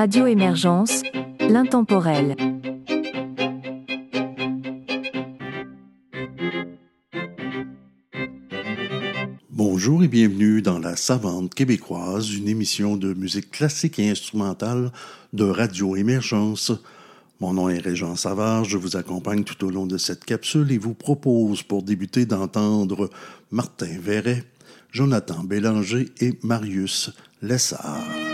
Radio Émergence, l'intemporel. Bonjour et bienvenue dans La Savante québécoise, une émission de musique classique et instrumentale de Radio Émergence. Mon nom est Régent Savard, je vous accompagne tout au long de cette capsule et vous propose pour débuter d'entendre Martin Verret, Jonathan Bélanger et Marius Lessard.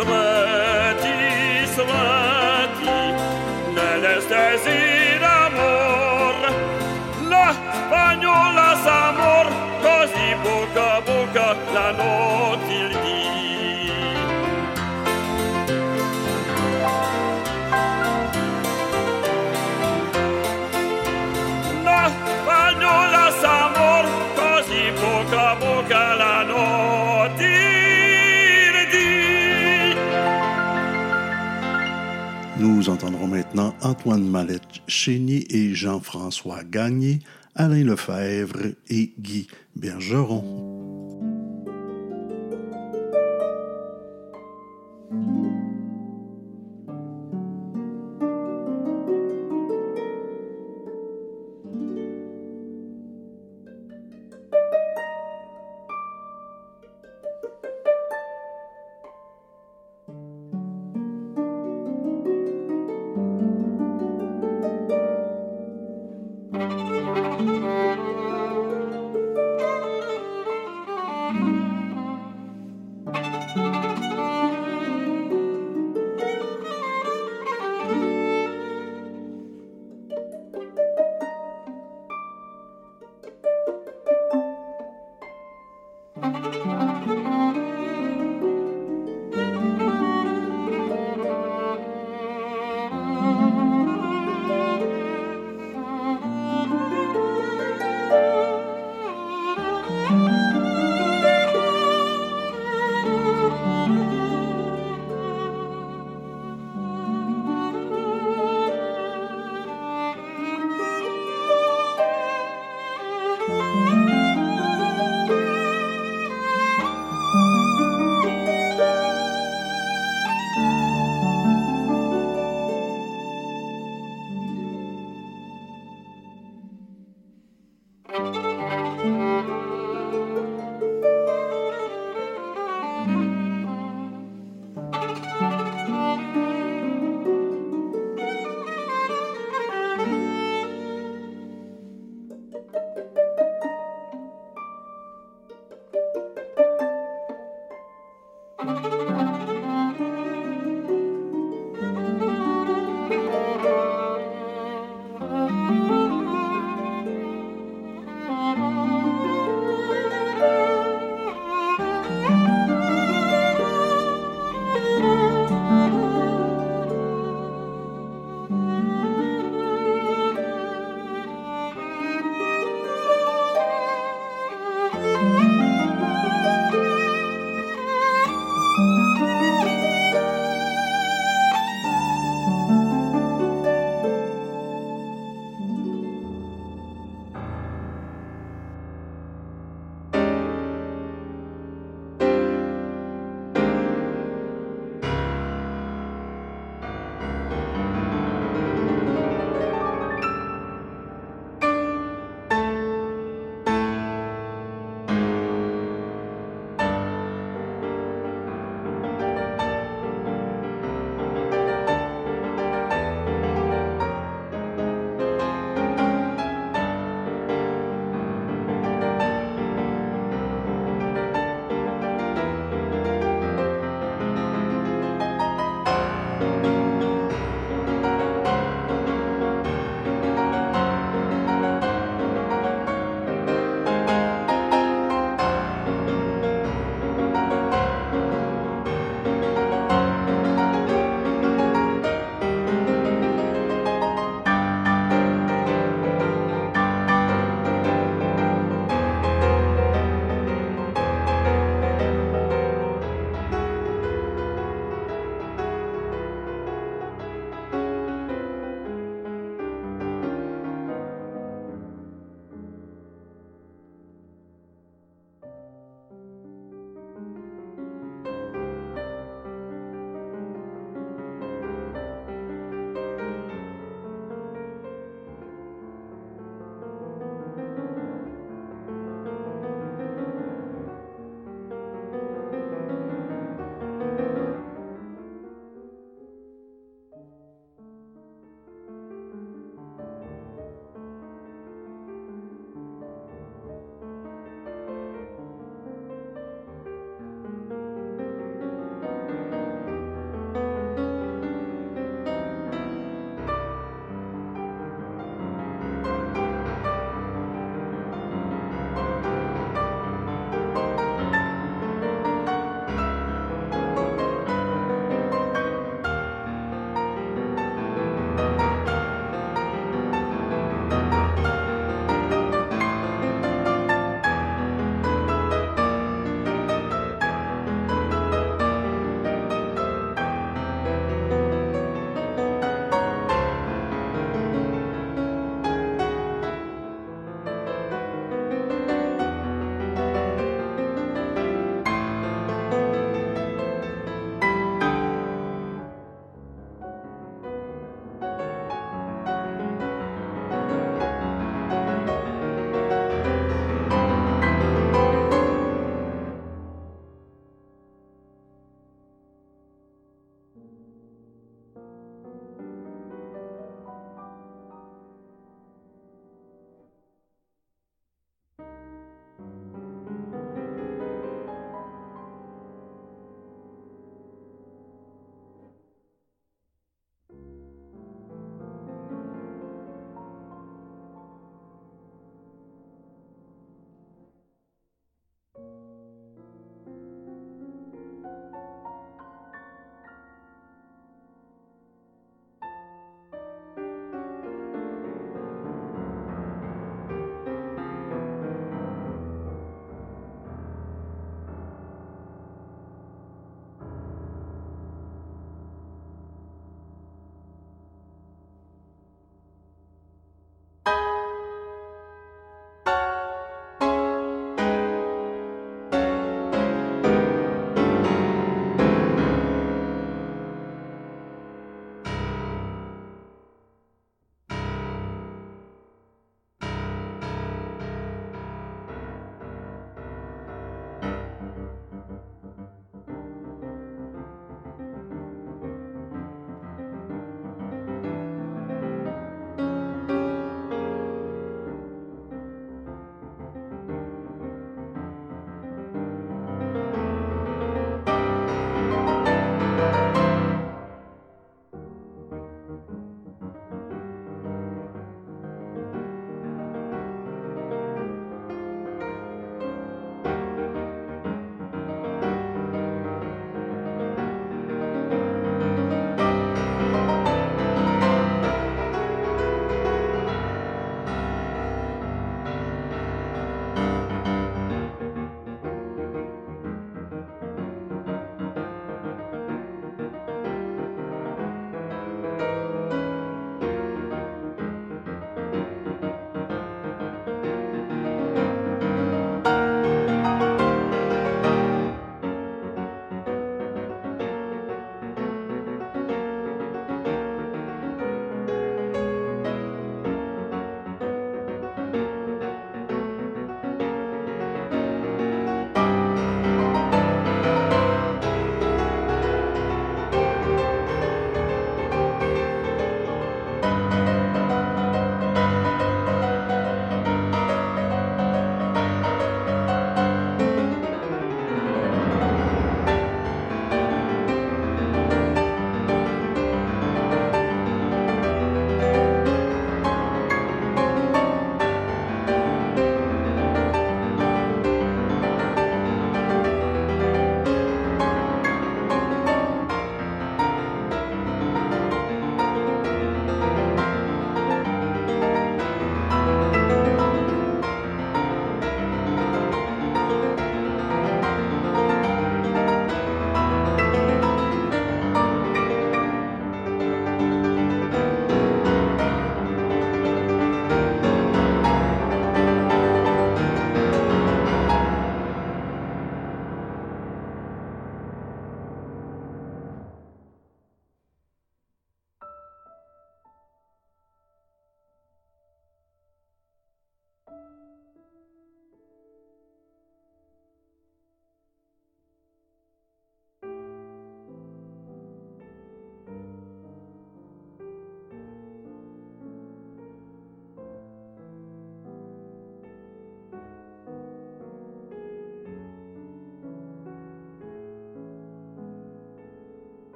Nous maintenant Antoine Mallette Chénier et Jean-François Gagné, Alain Lefebvre et Guy Bergeron.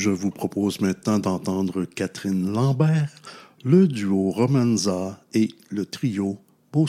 Je vous propose maintenant d'entendre Catherine Lambert, le duo Romanza et le trio Beau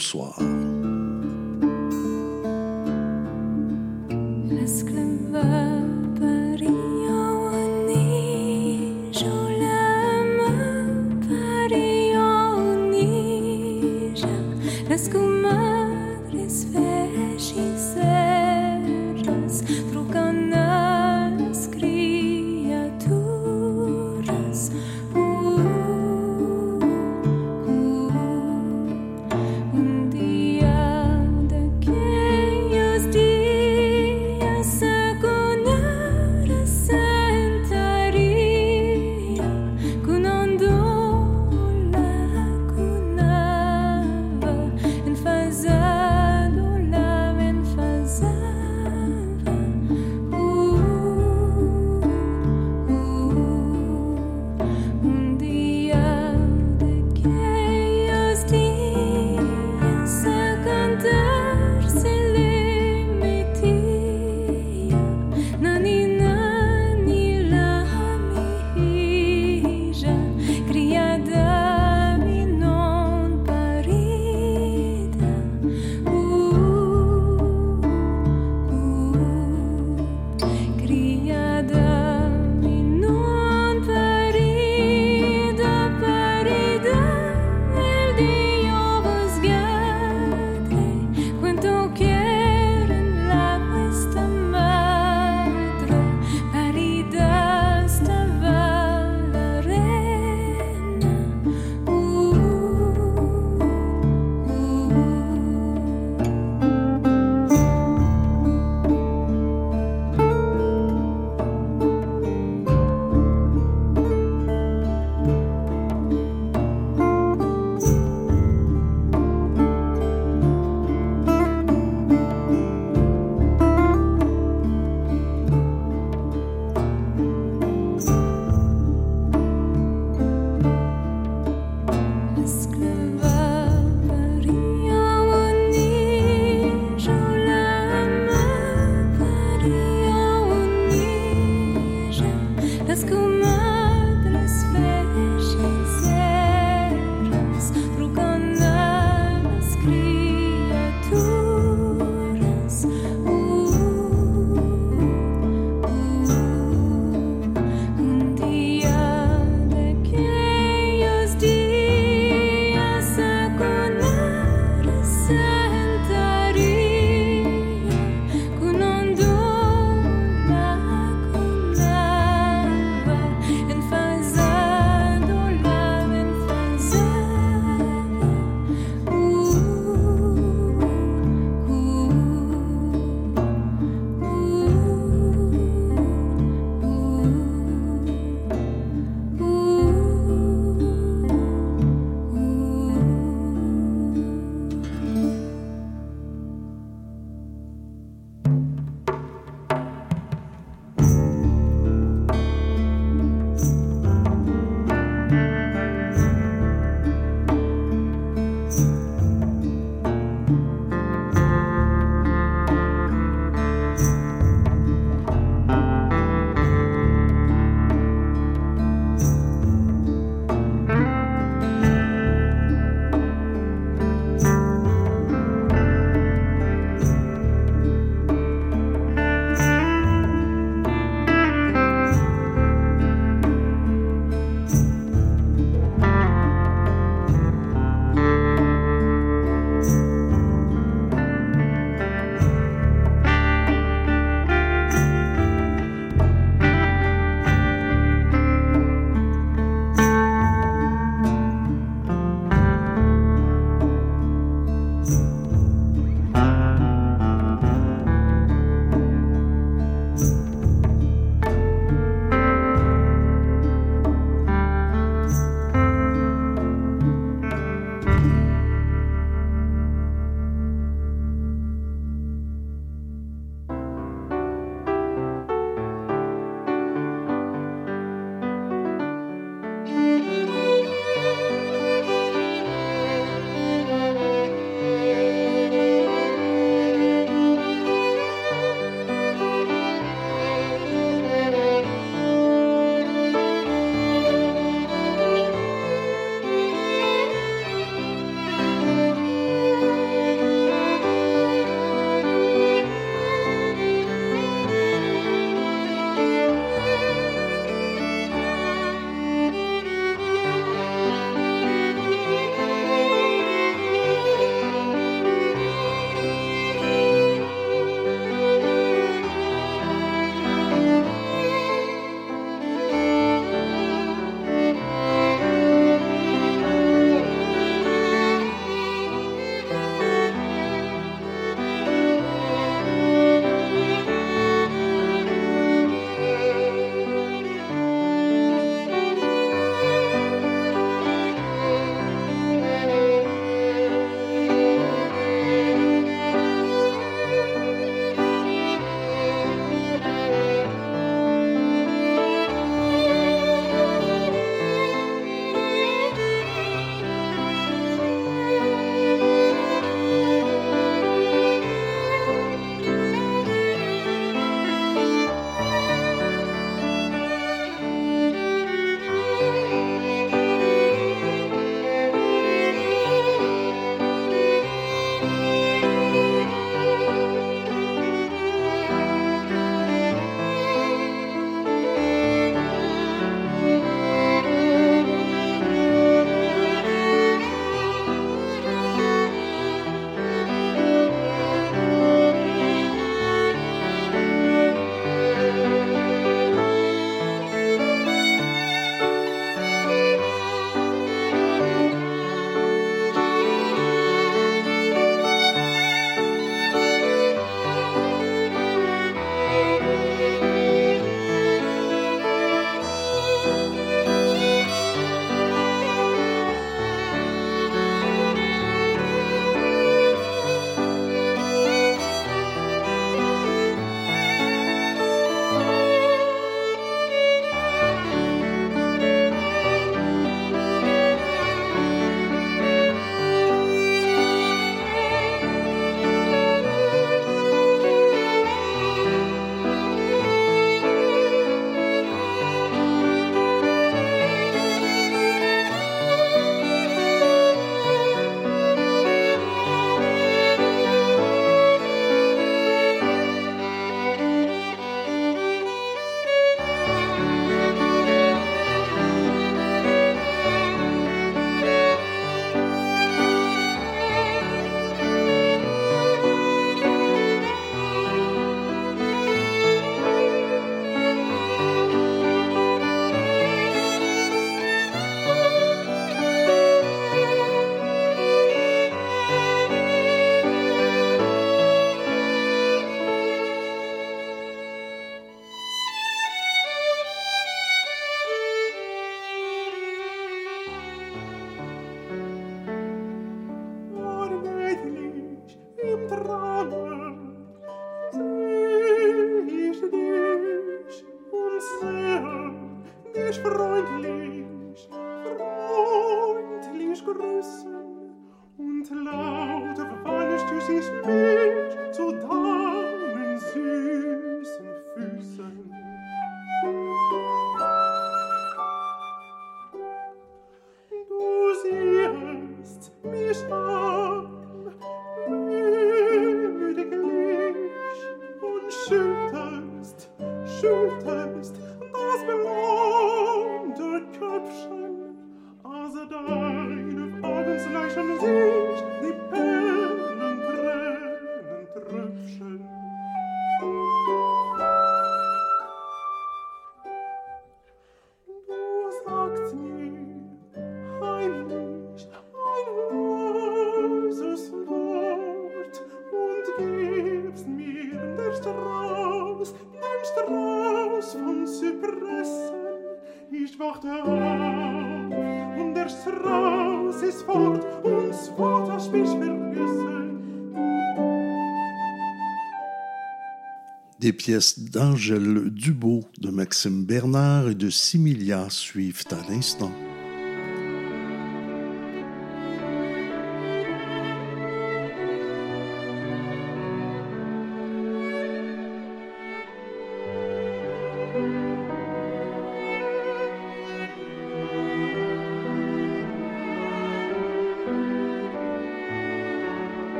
Des pièces d'Angèle Dubo, de Maxime Bernard et de Similia suivent à l'instant.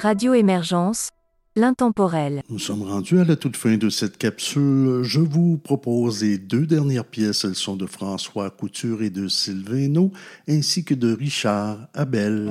Radio Émergence, l'intemporel. Nous sommes rendus à la toute fin de cette capsule. Je vous propose les deux dernières pièces. Elles sont de François Couture et de Sylvain ainsi que de Richard Abel.